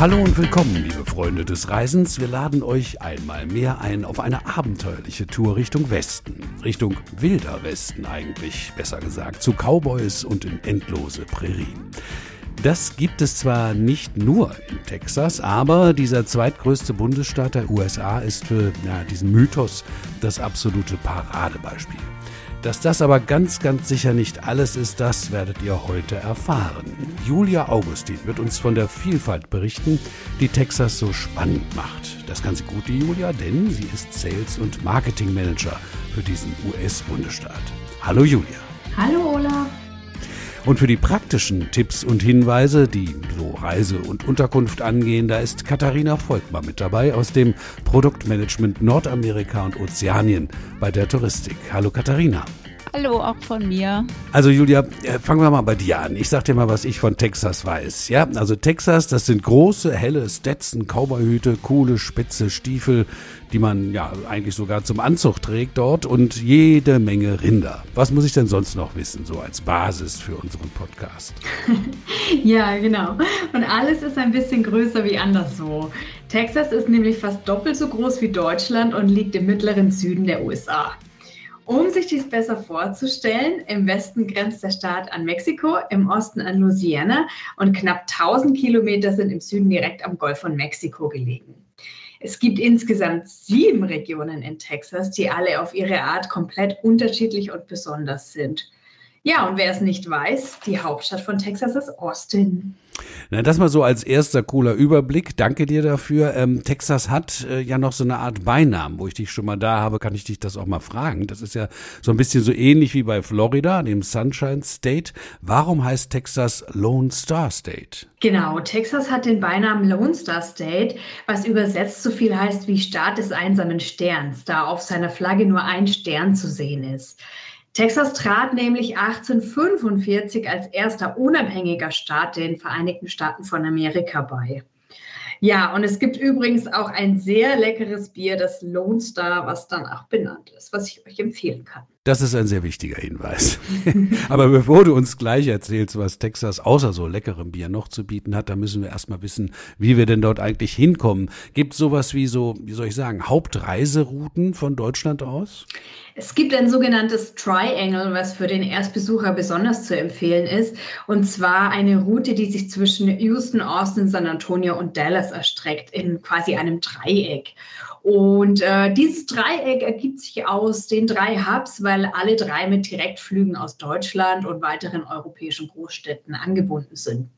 Hallo und willkommen, liebe Freunde des Reisens. Wir laden euch einmal mehr ein auf eine abenteuerliche Tour Richtung Westen. Richtung wilder Westen eigentlich, besser gesagt, zu Cowboys und in endlose Prärien. Das gibt es zwar nicht nur in Texas, aber dieser zweitgrößte Bundesstaat der USA ist für ja, diesen Mythos das absolute Paradebeispiel. Dass das aber ganz, ganz sicher nicht alles ist, das werdet ihr heute erfahren. Julia Augustin wird uns von der Vielfalt berichten, die Texas so spannend macht. Das kann sie gut, die Julia, denn sie ist Sales- und Marketing Manager für diesen US-Bundesstaat. Hallo Julia. Hallo Olaf. Und für die praktischen Tipps und Hinweise, die so Reise und Unterkunft angehen, da ist Katharina Volkmar mit dabei aus dem Produktmanagement Nordamerika und Ozeanien bei der Touristik. Hallo Katharina. Hallo, auch von mir. Also Julia, äh, fangen wir mal bei dir an. Ich sag dir mal, was ich von Texas weiß. Ja, also Texas, das sind große, helle Stetson, Cowboyhüte, coole, spitze Stiefel, die man ja eigentlich sogar zum Anzug trägt dort und jede Menge Rinder. Was muss ich denn sonst noch wissen, so als Basis für unseren Podcast? ja, genau. Und alles ist ein bisschen größer wie anderswo. Texas ist nämlich fast doppelt so groß wie Deutschland und liegt im mittleren Süden der USA. Um sich dies besser vorzustellen, im Westen grenzt der Staat an Mexiko, im Osten an Louisiana und knapp 1000 Kilometer sind im Süden direkt am Golf von Mexiko gelegen. Es gibt insgesamt sieben Regionen in Texas, die alle auf ihre Art komplett unterschiedlich und besonders sind. Ja, und wer es nicht weiß, die Hauptstadt von Texas ist Austin. Na, das mal so als erster cooler Überblick. Danke dir dafür. Ähm, Texas hat äh, ja noch so eine Art Beinamen. Wo ich dich schon mal da habe, kann ich dich das auch mal fragen. Das ist ja so ein bisschen so ähnlich wie bei Florida, dem Sunshine State. Warum heißt Texas Lone Star State? Genau, Texas hat den Beinamen Lone Star State, was übersetzt so viel heißt wie Staat des einsamen Sterns, da auf seiner Flagge nur ein Stern zu sehen ist. Texas trat nämlich 1845 als erster unabhängiger Staat den Vereinigten Staaten von Amerika bei. Ja, und es gibt übrigens auch ein sehr leckeres Bier, das Lone Star, was danach benannt ist, was ich euch empfehlen kann. Das ist ein sehr wichtiger Hinweis. Aber bevor du uns gleich erzählst, was Texas außer so leckerem Bier noch zu bieten hat, da müssen wir erstmal wissen, wie wir denn dort eigentlich hinkommen. Gibt es sowas wie so, wie soll ich sagen, Hauptreiserouten von Deutschland aus? Es gibt ein sogenanntes Triangle, was für den Erstbesucher besonders zu empfehlen ist. Und zwar eine Route, die sich zwischen Houston, Austin, San Antonio und Dallas erstreckt, in quasi einem Dreieck. Und äh, dieses Dreieck ergibt sich aus den drei Hubs, weil alle drei mit Direktflügen aus Deutschland und weiteren europäischen Großstädten angebunden sind.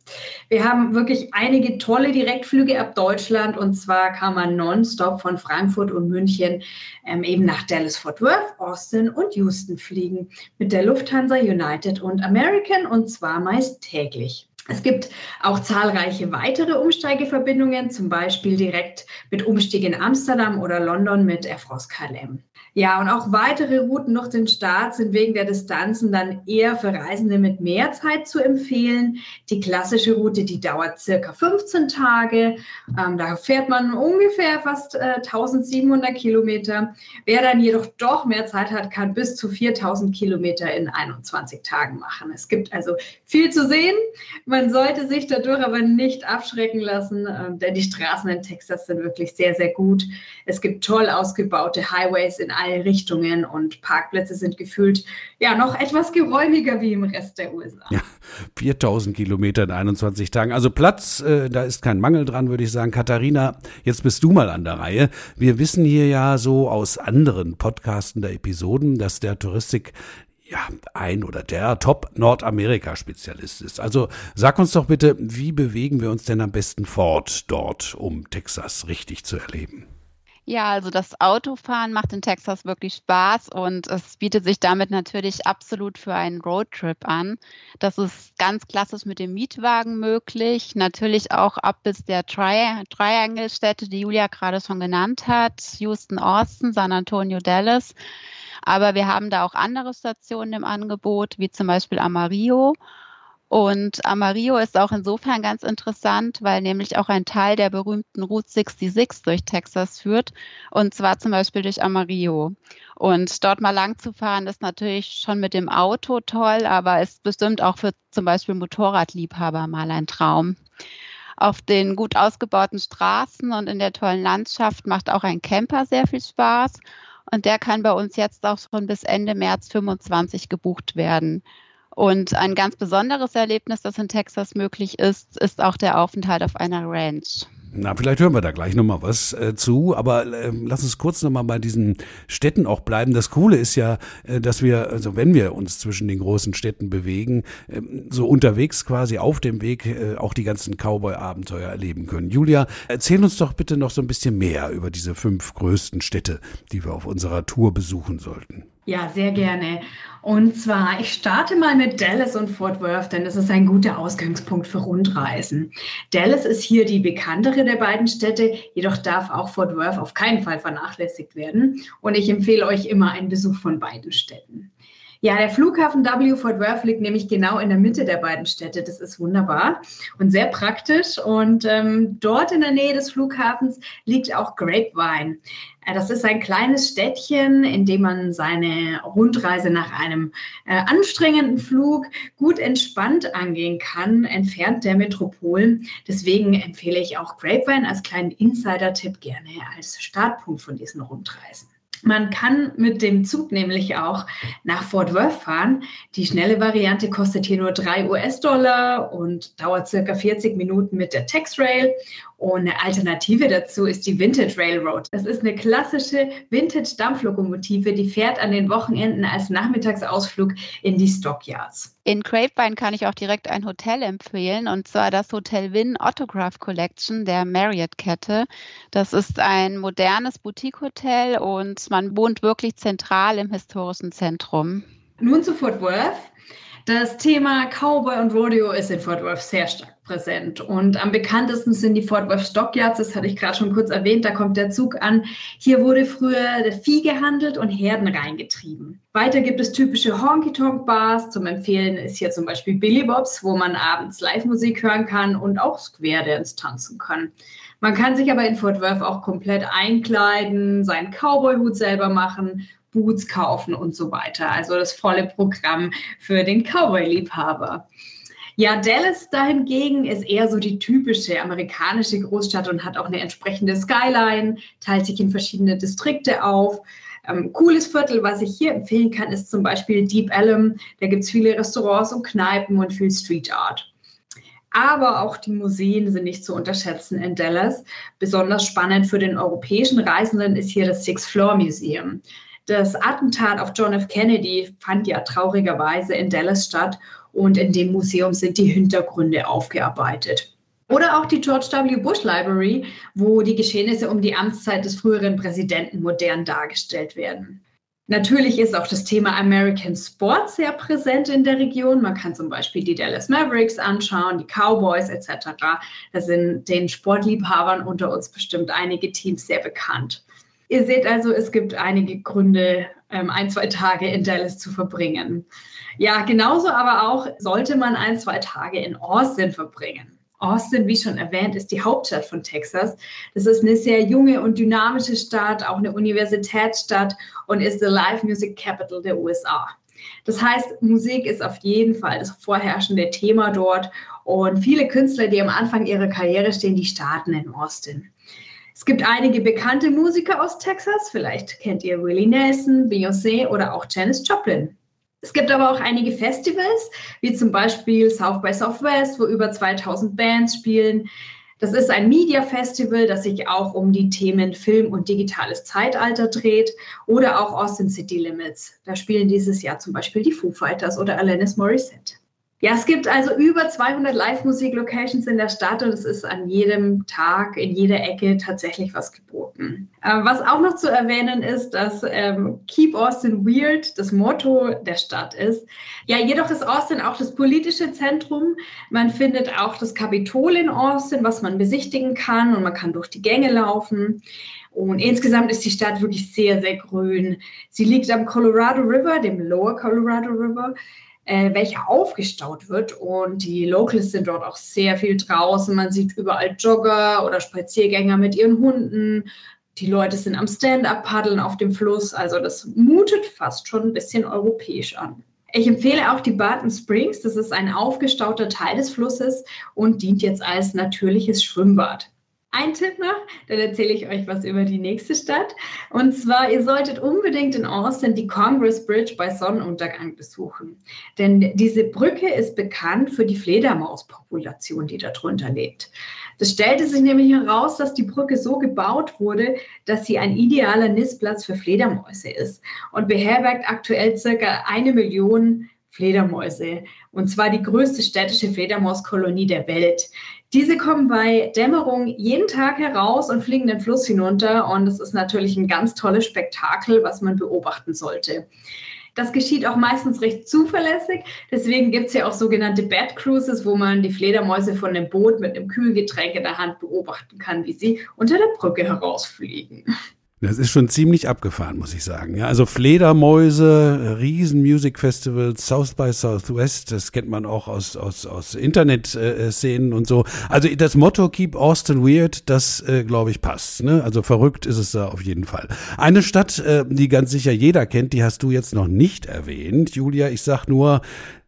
Wir haben wirklich einige tolle Direktflüge ab Deutschland und zwar kann man nonstop von Frankfurt und München ähm, eben nach Dallas Fort Worth, Austin und Houston fliegen mit der Lufthansa United und American und zwar meist täglich. Es gibt auch zahlreiche weitere Umsteigeverbindungen, zum Beispiel direkt mit Umstieg in Amsterdam oder London mit Air France KLM. Ja, und auch weitere Routen durch den Staat sind wegen der Distanzen dann eher für Reisende mit mehr Zeit zu empfehlen. Die klassische Route, die dauert circa 15 Tage. Ähm, da fährt man ungefähr fast äh, 1700 Kilometer. Wer dann jedoch doch mehr Zeit hat, kann bis zu 4000 Kilometer in 21 Tagen machen. Es gibt also viel zu sehen. Man sollte sich dadurch aber nicht abschrecken lassen, äh, denn die Straßen in Texas sind wirklich sehr, sehr gut. Es gibt toll ausgebaute Highways in alle Richtungen und Parkplätze sind gefühlt ja noch etwas geräumiger wie im Rest der USA. Ja, 4000 Kilometer in 21 Tagen. Also Platz, äh, da ist kein Mangel dran, würde ich sagen. Katharina, jetzt bist du mal an der Reihe. Wir wissen hier ja so aus anderen Podcasten der Episoden, dass der Touristik ja, ein oder der Top-Nordamerika-Spezialist ist. Also sag uns doch bitte, wie bewegen wir uns denn am besten fort dort, um Texas richtig zu erleben? Ja, also das Autofahren macht in Texas wirklich Spaß und es bietet sich damit natürlich absolut für einen Roadtrip an. Das ist ganz klassisch mit dem Mietwagen möglich. Natürlich auch ab bis der Tri Triangle-Städte, die Julia gerade schon genannt hat. Houston, Austin, San Antonio, Dallas. Aber wir haben da auch andere Stationen im Angebot, wie zum Beispiel Amarillo. Und Amarillo ist auch insofern ganz interessant, weil nämlich auch ein Teil der berühmten Route 66 durch Texas führt. Und zwar zum Beispiel durch Amarillo. Und dort mal lang zu fahren, ist natürlich schon mit dem Auto toll, aber ist bestimmt auch für zum Beispiel Motorradliebhaber mal ein Traum. Auf den gut ausgebauten Straßen und in der tollen Landschaft macht auch ein Camper sehr viel Spaß. Und der kann bei uns jetzt auch schon bis Ende März 25 gebucht werden. Und ein ganz besonderes Erlebnis, das in Texas möglich ist, ist auch der Aufenthalt auf einer Ranch. Na, vielleicht hören wir da gleich nochmal was äh, zu, aber äh, lass uns kurz nochmal bei diesen Städten auch bleiben. Das Coole ist ja, äh, dass wir, also wenn wir uns zwischen den großen Städten bewegen, äh, so unterwegs quasi auf dem Weg äh, auch die ganzen Cowboy-Abenteuer erleben können. Julia, erzähl uns doch bitte noch so ein bisschen mehr über diese fünf größten Städte, die wir auf unserer Tour besuchen sollten. Ja, sehr gerne. Und zwar, ich starte mal mit Dallas und Fort Worth, denn das ist ein guter Ausgangspunkt für Rundreisen. Dallas ist hier die bekanntere der beiden Städte, jedoch darf auch Fort Worth auf keinen Fall vernachlässigt werden. Und ich empfehle euch immer einen Besuch von beiden Städten. Ja, der Flughafen W Fort Worth liegt nämlich genau in der Mitte der beiden Städte. Das ist wunderbar und sehr praktisch. Und ähm, dort in der Nähe des Flughafens liegt auch Grapevine. Äh, das ist ein kleines Städtchen, in dem man seine Rundreise nach einem äh, anstrengenden Flug gut entspannt angehen kann, entfernt der Metropolen. Deswegen empfehle ich auch Grapevine als kleinen Insider-Tipp gerne als Startpunkt von diesen Rundreisen. Man kann mit dem Zug nämlich auch nach Fort Worth fahren. Die schnelle Variante kostet hier nur 3 US-Dollar und dauert circa 40 Minuten mit der Texrail. Und eine Alternative dazu ist die Vintage Railroad. Das ist eine klassische Vintage-Dampflokomotive, die fährt an den Wochenenden als Nachmittagsausflug in die Stockyards. In Grapevine kann ich auch direkt ein Hotel empfehlen, und zwar das Hotel Wynn Autograph Collection der Marriott-Kette. Das ist ein modernes Boutique-Hotel und man wohnt wirklich zentral im historischen Zentrum. Nun zu Fort Worth. Das Thema Cowboy und Rodeo ist in Fort Worth sehr stark präsent. Und am bekanntesten sind die Fort Worth Stockyards, das hatte ich gerade schon kurz erwähnt, da kommt der Zug an. Hier wurde früher Vieh gehandelt und Herden reingetrieben. Weiter gibt es typische Honky-Tonk-Bars. Zum Empfehlen ist hier zum Beispiel Billy Bobs, wo man abends Live-Musik hören kann und auch Square Dance tanzen kann. Man kann sich aber in Fort Worth auch komplett einkleiden, seinen Cowboy-Hut selber machen Boots kaufen und so weiter. Also das volle Programm für den Cowboy-Liebhaber. Ja, Dallas dahingegen ist eher so die typische amerikanische Großstadt und hat auch eine entsprechende Skyline, teilt sich in verschiedene Distrikte auf. Ähm, cooles Viertel, was ich hier empfehlen kann, ist zum Beispiel Deep Ellum. Da gibt es viele Restaurants und Kneipen und viel Street Art. Aber auch die Museen sind nicht zu unterschätzen in Dallas. Besonders spannend für den europäischen Reisenden ist hier das Six Floor Museum. Das Attentat auf John F. Kennedy fand ja traurigerweise in Dallas statt und in dem Museum sind die Hintergründe aufgearbeitet. Oder auch die George W. Bush Library, wo die Geschehnisse um die Amtszeit des früheren Präsidenten modern dargestellt werden. Natürlich ist auch das Thema American Sport sehr präsent in der Region. Man kann zum Beispiel die Dallas Mavericks anschauen, die Cowboys etc. Da sind den Sportliebhabern unter uns bestimmt einige Teams sehr bekannt. Ihr seht also, es gibt einige Gründe, ähm, ein, zwei Tage in Dallas zu verbringen. Ja, genauso aber auch sollte man ein, zwei Tage in Austin verbringen. Austin, wie schon erwähnt, ist die Hauptstadt von Texas. Das ist eine sehr junge und dynamische Stadt, auch eine Universitätsstadt und ist the Live Music Capital der USA. Das heißt, Musik ist auf jeden Fall das vorherrschende Thema dort und viele Künstler, die am Anfang ihrer Karriere stehen, die starten in Austin. Es gibt einige bekannte Musiker aus Texas. Vielleicht kennt ihr Willie Nelson, Beyoncé oder auch Janis Joplin. Es gibt aber auch einige Festivals, wie zum Beispiel South by Southwest, wo über 2000 Bands spielen. Das ist ein Media Festival, das sich auch um die Themen Film und digitales Zeitalter dreht oder auch Austin City Limits. Da spielen dieses Jahr zum Beispiel die Foo Fighters oder Alanis Morissette. Ja, es gibt also über 200 Live-Musik-Locations in der Stadt und es ist an jedem Tag, in jeder Ecke tatsächlich was geboten. Ähm, was auch noch zu erwähnen ist, dass ähm, Keep Austin Weird das Motto der Stadt ist. Ja, jedoch ist Austin auch das politische Zentrum. Man findet auch das Kapitol in Austin, was man besichtigen kann und man kann durch die Gänge laufen. Und insgesamt ist die Stadt wirklich sehr, sehr grün. Sie liegt am Colorado River, dem Lower Colorado River äh, welcher aufgestaut wird. Und die Locals sind dort auch sehr viel draußen. Man sieht überall Jogger oder Spaziergänger mit ihren Hunden. Die Leute sind am Stand-up-Paddeln auf dem Fluss. Also das mutet fast schon ein bisschen europäisch an. Ich empfehle auch die Barton Springs. Das ist ein aufgestauter Teil des Flusses und dient jetzt als natürliches Schwimmbad. Ein Tipp noch, dann erzähle ich euch was über die nächste Stadt. Und zwar, ihr solltet unbedingt in Austin die Congress Bridge bei Sonnenuntergang besuchen. Denn diese Brücke ist bekannt für die Fledermauspopulation, die darunter lebt. Es stellte sich nämlich heraus, dass die Brücke so gebaut wurde, dass sie ein idealer Nistplatz für Fledermäuse ist und beherbergt aktuell circa eine Million Fledermäuse. Und zwar die größte städtische Fledermauskolonie der Welt. Diese kommen bei Dämmerung jeden Tag heraus und fliegen den Fluss hinunter. Und es ist natürlich ein ganz tolles Spektakel, was man beobachten sollte. Das geschieht auch meistens recht zuverlässig. Deswegen gibt es ja auch sogenannte Bad Cruises, wo man die Fledermäuse von einem Boot mit einem Kühlgetränk in der Hand beobachten kann, wie sie unter der Brücke herausfliegen. Das ist schon ziemlich abgefahren, muss ich sagen. Ja, also Fledermäuse, Riesen Music Festivals, South by Southwest, das kennt man auch aus, aus, aus Internet-Szenen und so. Also das Motto Keep Austin Weird, das äh, glaube ich passt. Ne? Also verrückt ist es da auf jeden Fall. Eine Stadt, äh, die ganz sicher jeder kennt, die hast du jetzt noch nicht erwähnt. Julia, ich sag nur,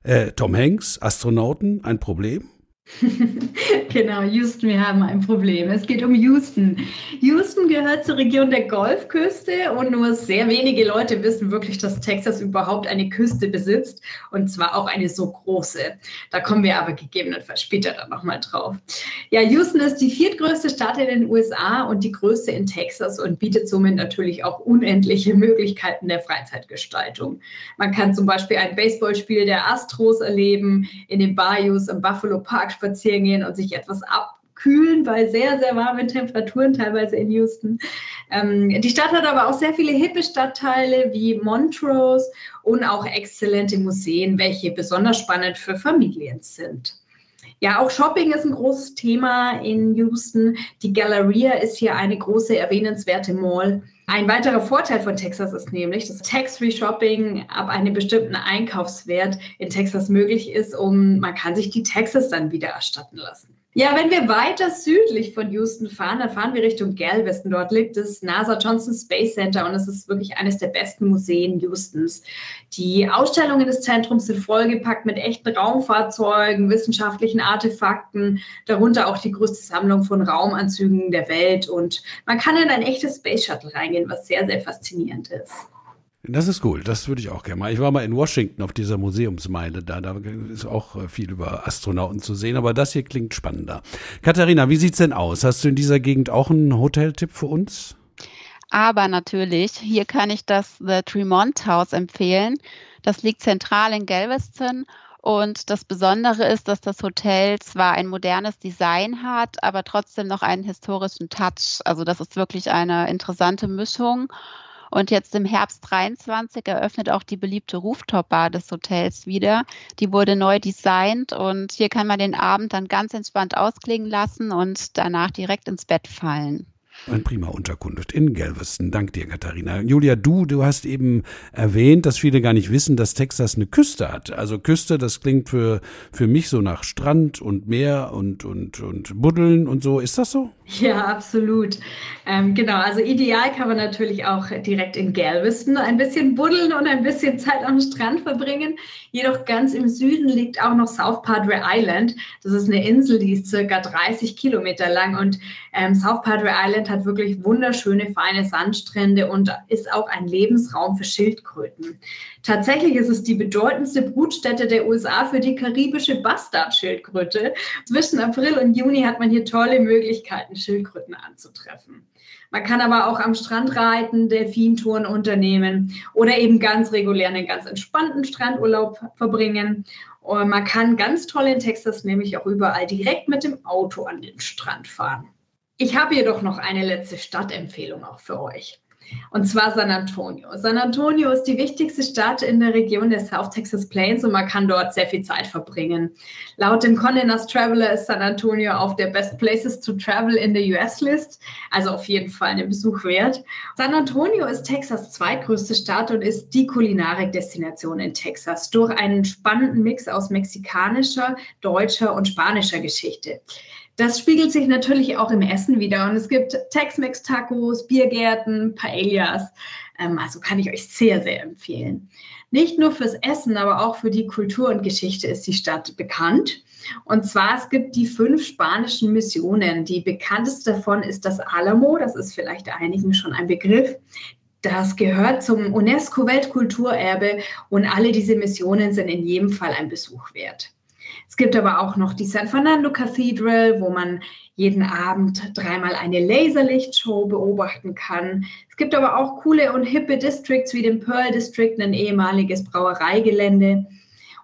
äh, Tom Hanks, Astronauten, ein Problem? genau, Houston, wir haben ein Problem. Es geht um Houston. Houston gehört zur Region der Golfküste und nur sehr wenige Leute wissen wirklich, dass Texas überhaupt eine Küste besitzt und zwar auch eine so große. Da kommen wir aber gegebenenfalls später dann nochmal drauf. Ja, Houston ist die viertgrößte Stadt in den USA und die größte in Texas und bietet somit natürlich auch unendliche Möglichkeiten der Freizeitgestaltung. Man kann zum Beispiel ein Baseballspiel der Astros erleben, in den Bayous im Buffalo Park spazieren gehen und sich etwas abkühlen bei sehr, sehr warmen Temperaturen, teilweise in Houston. Ähm, die Stadt hat aber auch sehr viele hippe Stadtteile wie Montrose und auch exzellente Museen, welche besonders spannend für Familien sind. Ja, auch Shopping ist ein großes Thema in Houston. Die Galleria ist hier eine große, erwähnenswerte Mall. Ein weiterer Vorteil von Texas ist nämlich, dass Tax-Free Shopping ab einem bestimmten Einkaufswert in Texas möglich ist, um man kann sich die Taxes dann wieder erstatten lassen. Ja, wenn wir weiter südlich von Houston fahren, dann fahren wir Richtung Galveston. Dort liegt das NASA Johnson Space Center und es ist wirklich eines der besten Museen Houstons. Die Ausstellungen des Zentrums sind vollgepackt mit echten Raumfahrzeugen, wissenschaftlichen Artefakten, darunter auch die größte Sammlung von Raumanzügen der Welt. Und man kann in ein echtes Space Shuttle reingehen, was sehr, sehr faszinierend ist. Das ist cool, das würde ich auch gerne mal. Ich war mal in Washington auf dieser Museumsmeile da, da ist auch äh, viel über Astronauten zu sehen, aber das hier klingt spannender. Katharina, wie sieht's denn aus? Hast du in dieser Gegend auch einen Hoteltipp für uns? Aber natürlich, hier kann ich das The Tremont House empfehlen. Das liegt zentral in Galveston und das Besondere ist, dass das Hotel zwar ein modernes Design hat, aber trotzdem noch einen historischen Touch. Also das ist wirklich eine interessante Mischung. Und jetzt im Herbst 23 eröffnet auch die beliebte Rooftop-Bar des Hotels wieder. Die wurde neu designt und hier kann man den Abend dann ganz entspannt ausklingen lassen und danach direkt ins Bett fallen. Ein prima Unterkunft in Galveston. Dank dir, Katharina. Julia, du, du hast eben erwähnt, dass viele gar nicht wissen, dass Texas eine Küste hat. Also Küste, das klingt für, für mich so nach Strand und Meer und, und, und Buddeln und so. Ist das so? Ja, absolut. Ähm, genau, also ideal kann man natürlich auch direkt in Galveston ein bisschen buddeln und ein bisschen Zeit am Strand verbringen. Jedoch ganz im Süden liegt auch noch South Padre Island. Das ist eine Insel, die ist circa 30 Kilometer lang und ähm, South Padre Island hat wirklich wunderschöne, feine Sandstrände und ist auch ein Lebensraum für Schildkröten. Tatsächlich ist es die bedeutendste Brutstätte der USA für die karibische Bastardschildkröte. Zwischen April und Juni hat man hier tolle Möglichkeiten, Schildkröten anzutreffen. Man kann aber auch am Strand reiten, Delfintouren unternehmen oder eben ganz regulär einen ganz entspannten Strandurlaub verbringen. Und man kann ganz toll in Texas nämlich auch überall direkt mit dem Auto an den Strand fahren. Ich habe jedoch noch eine letzte Stadtempfehlung auch für euch. Und zwar San Antonio. San Antonio ist die wichtigste Stadt in der Region der South Texas Plains und man kann dort sehr viel Zeit verbringen. Laut dem Condé Nast Traveler ist San Antonio auf der Best Places to Travel in der US List, also auf jeden Fall einen Besuch wert. San Antonio ist Texas zweitgrößte Stadt und ist die Kulinarik-Destination in Texas durch einen spannenden Mix aus mexikanischer, deutscher und spanischer Geschichte. Das spiegelt sich natürlich auch im Essen wieder. Und es gibt Tex-Mex-Tacos, Biergärten, Paellas. Ähm, also kann ich euch sehr, sehr empfehlen. Nicht nur fürs Essen, aber auch für die Kultur und Geschichte ist die Stadt bekannt. Und zwar, es gibt die fünf spanischen Missionen. Die bekannteste davon ist das Alamo. Das ist vielleicht einigen schon ein Begriff. Das gehört zum UNESCO-Weltkulturerbe und alle diese Missionen sind in jedem Fall ein Besuch wert. Es gibt aber auch noch die San Fernando Cathedral, wo man jeden Abend dreimal eine Laserlichtshow beobachten kann. Es gibt aber auch coole und hippe Districts wie den Pearl District, ein ehemaliges Brauereigelände.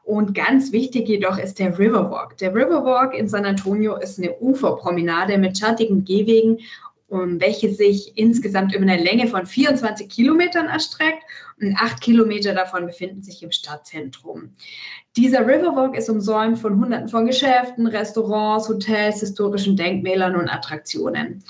Und ganz wichtig jedoch ist der Riverwalk. Der Riverwalk in San Antonio ist eine Uferpromenade mit schattigen Gehwegen welche sich insgesamt über eine Länge von 24 Kilometern erstreckt und acht Kilometer davon befinden sich im Stadtzentrum. Dieser Riverwalk ist umsäumt von Hunderten von Geschäften, Restaurants, Hotels, historischen Denkmälern und Attraktionen.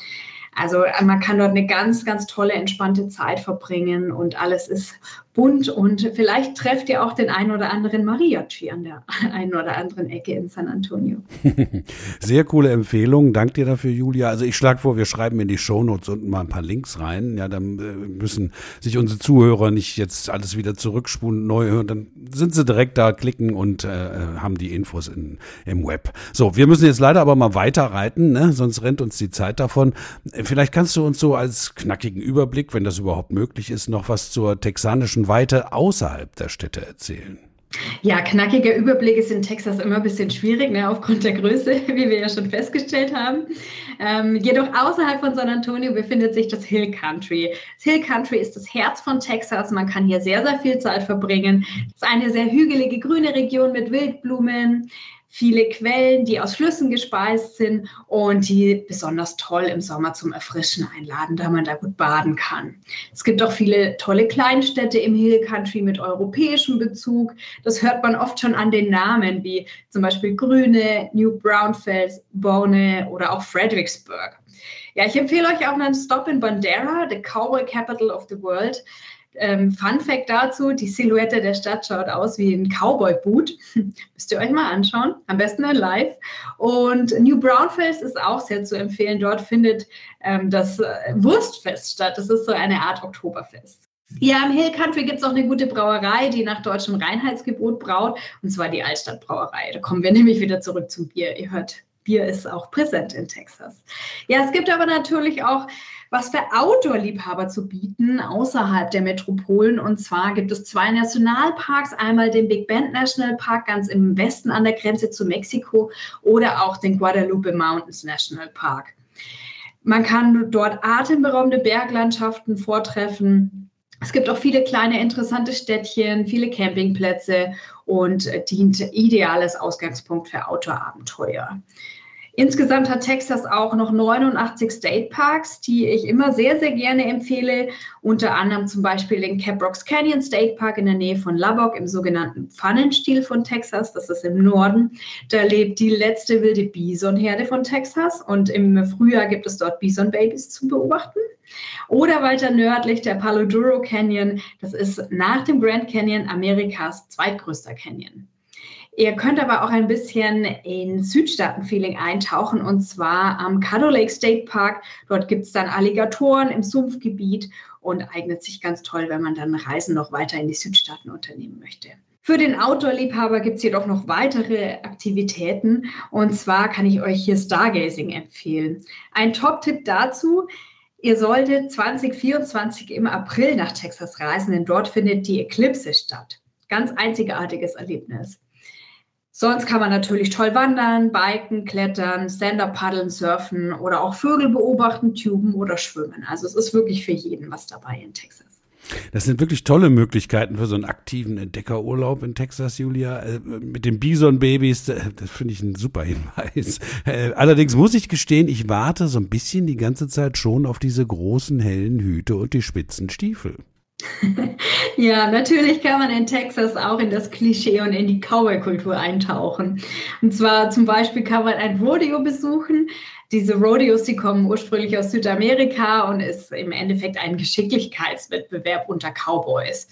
Also man kann dort eine ganz, ganz tolle, entspannte Zeit verbringen und alles ist bunt und vielleicht trefft ihr auch den einen oder anderen Mariachi an der einen oder anderen Ecke in San Antonio. Sehr coole Empfehlung. Dank dir dafür, Julia. Also ich schlage vor, wir schreiben in die Shownotes unten mal ein paar Links rein. Ja, dann äh, müssen sich unsere Zuhörer nicht jetzt alles wieder zurückspulen, neu hören. Dann sind sie direkt da, klicken und äh, äh, haben die Infos in, im Web. So, wir müssen jetzt leider aber mal weiterreiten, ne? sonst rennt uns die Zeit davon. Vielleicht kannst du uns so als knackigen Überblick, wenn das überhaupt möglich ist, noch was zur texanischen Weite außerhalb der Städte erzählen? Ja, knackiger Überblick ist in Texas immer ein bisschen schwierig, ne, aufgrund der Größe, wie wir ja schon festgestellt haben. Ähm, jedoch außerhalb von San Antonio befindet sich das Hill Country. Das Hill Country ist das Herz von Texas. Man kann hier sehr, sehr viel Zeit verbringen. Es ist eine sehr hügelige, grüne Region mit Wildblumen viele Quellen, die aus Flüssen gespeist sind und die besonders toll im Sommer zum Erfrischen einladen, da man da gut baden kann. Es gibt auch viele tolle Kleinstädte im Hill Country mit europäischem Bezug. Das hört man oft schon an den Namen, wie zum Beispiel Grüne, New Braunfels, Bone oder auch Fredericksburg. Ja, ich empfehle euch auch einen Stop in Bandera, the Cowboy Capital of the World. Ähm, Fun Fact dazu: Die Silhouette der Stadt schaut aus wie ein Cowboy-Boot. Müsst ihr euch mal anschauen. Am besten in live. Und New Braunfels ist auch sehr zu empfehlen. Dort findet ähm, das äh, Wurstfest statt. Das ist so eine Art Oktoberfest. Ja, im Hill Country gibt es auch eine gute Brauerei, die nach deutschem Reinheitsgebot braut, und zwar die Altstadtbrauerei. Da kommen wir nämlich wieder zurück zum Bier. Ihr hört, Bier ist auch präsent in Texas. Ja, es gibt aber natürlich auch was für Outdoor-Liebhaber zu bieten außerhalb der Metropolen. Und zwar gibt es zwei Nationalparks, einmal den Big Bend National Park ganz im Westen an der Grenze zu Mexiko oder auch den Guadalupe Mountains National Park. Man kann dort atemberaubende Berglandschaften vortreffen. Es gibt auch viele kleine interessante Städtchen, viele Campingplätze und dient ideales Ausgangspunkt für Outdoor-Abenteuer. Insgesamt hat Texas auch noch 89 State Parks, die ich immer sehr, sehr gerne empfehle. Unter anderem zum Beispiel den Caprocks Canyon State Park in der Nähe von Lubbock im sogenannten Pfannenstil von Texas. Das ist im Norden. Da lebt die letzte wilde Bisonherde von Texas und im Frühjahr gibt es dort Bisonbabys zu beobachten. Oder weiter nördlich der Palo Duro Canyon. Das ist nach dem Grand Canyon Amerikas zweitgrößter Canyon. Ihr könnt aber auch ein bisschen in Südstaaten-Feeling eintauchen und zwar am Caddo Lake State Park. Dort gibt es dann Alligatoren im Sumpfgebiet und eignet sich ganz toll, wenn man dann Reisen noch weiter in die Südstaaten unternehmen möchte. Für den Outdoor-Liebhaber gibt es jedoch noch weitere Aktivitäten und zwar kann ich euch hier Stargazing empfehlen. Ein Top-Tipp dazu, Ihr solltet 2024 im April nach Texas reisen, denn dort findet die Eclipse statt. Ganz einzigartiges Erlebnis. Sonst kann man natürlich toll wandern, biken, klettern, Stand-up paddeln, surfen oder auch Vögel beobachten, tuben oder schwimmen. Also es ist wirklich für jeden was dabei in Texas. Das sind wirklich tolle Möglichkeiten für so einen aktiven Entdeckerurlaub in Texas, Julia. Äh, mit den Bison-Babys, äh, das finde ich ein super Hinweis. Äh, allerdings muss ich gestehen, ich warte so ein bisschen die ganze Zeit schon auf diese großen hellen Hüte und die spitzen Stiefel. Ja, natürlich kann man in Texas auch in das Klischee und in die Cowboy-Kultur eintauchen. Und zwar zum Beispiel kann man ein Rodeo besuchen. Diese Rodeos, die kommen ursprünglich aus Südamerika und ist im Endeffekt ein Geschicklichkeitswettbewerb unter Cowboys.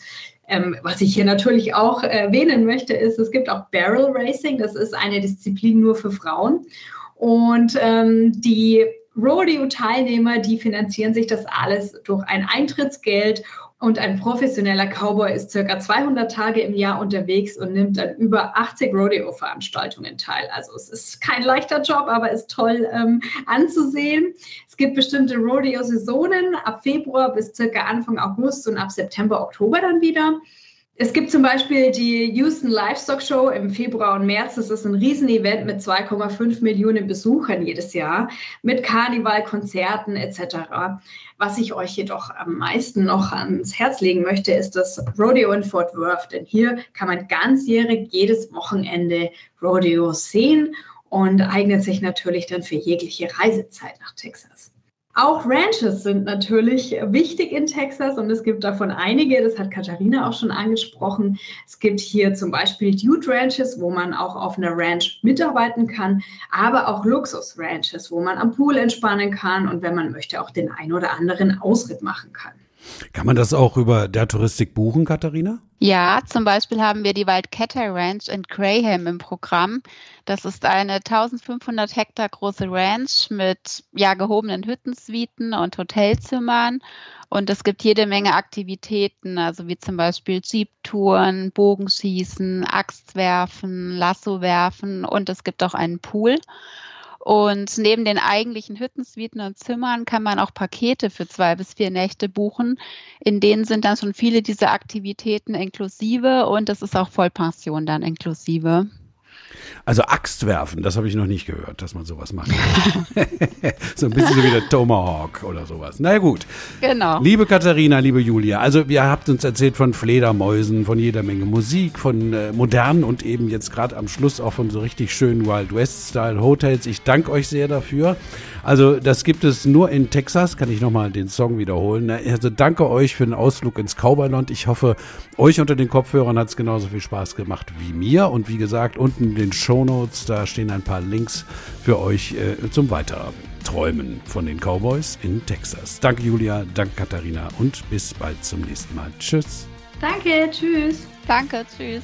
Ähm, was ich hier natürlich auch erwähnen möchte, ist, es gibt auch Barrel Racing. Das ist eine Disziplin nur für Frauen. Und ähm, die Rodeo-Teilnehmer, die finanzieren sich das alles durch ein Eintrittsgeld und ein professioneller Cowboy ist circa 200 Tage im Jahr unterwegs und nimmt an über 80 Rodeo-Veranstaltungen teil. Also es ist kein leichter Job, aber ist toll ähm, anzusehen. Es gibt bestimmte Rodeo-Saisonen ab Februar bis circa Anfang August und ab September, Oktober dann wieder. Es gibt zum Beispiel die Houston Livestock Show im Februar und März. Das ist ein Riesenevent mit 2,5 Millionen Besuchern jedes Jahr, mit Karneval, Konzerten etc. Was ich euch jedoch am meisten noch ans Herz legen möchte, ist das Rodeo in Fort Worth. Denn hier kann man ganzjährig jedes Wochenende Rodeo sehen und eignet sich natürlich dann für jegliche Reisezeit nach Texas. Auch Ranches sind natürlich wichtig in Texas und es gibt davon einige, das hat Katharina auch schon angesprochen. Es gibt hier zum Beispiel Dude Ranches, wo man auch auf einer Ranch mitarbeiten kann, aber auch Luxus Ranches, wo man am Pool entspannen kann und wenn man möchte auch den ein oder anderen Ausritt machen kann. Kann man das auch über der Touristik buchen, Katharina? Ja, zum Beispiel haben wir die Wildcatter Ranch in Graham im Programm. Das ist eine 1500 Hektar große Ranch mit ja, gehobenen Hüttensuiten und Hotelzimmern. Und es gibt jede Menge Aktivitäten, also wie zum Beispiel Jeep-Touren, Bogenschießen, Axtwerfen, Lasso werfen und es gibt auch einen Pool. Und neben den eigentlichen Hüttensuiten und Zimmern kann man auch Pakete für zwei bis vier Nächte buchen. In denen sind dann schon viele dieser Aktivitäten inklusive und es ist auch Vollpension dann inklusive. Also Axt werfen, das habe ich noch nicht gehört, dass man sowas macht. so ein bisschen so wie der Tomahawk oder sowas. Na ja, gut. Genau. Liebe Katharina, liebe Julia, also ihr habt uns erzählt von Fledermäusen, von jeder Menge Musik, von äh, modernen und eben jetzt gerade am Schluss auch von so richtig schönen Wild West-Style Hotels. Ich danke euch sehr dafür. Also das gibt es nur in Texas, kann ich nochmal den Song wiederholen. Also danke euch für den Ausflug ins Cowboyland. Ich hoffe, euch unter den Kopfhörern hat es genauso viel Spaß gemacht wie mir. Und wie gesagt, unten in Shownotes, da stehen ein paar Links für euch äh, zum Weiterträumen von den Cowboys in Texas. Danke Julia, danke Katharina und bis bald zum nächsten Mal. Tschüss. Danke, tschüss. Danke, tschüss.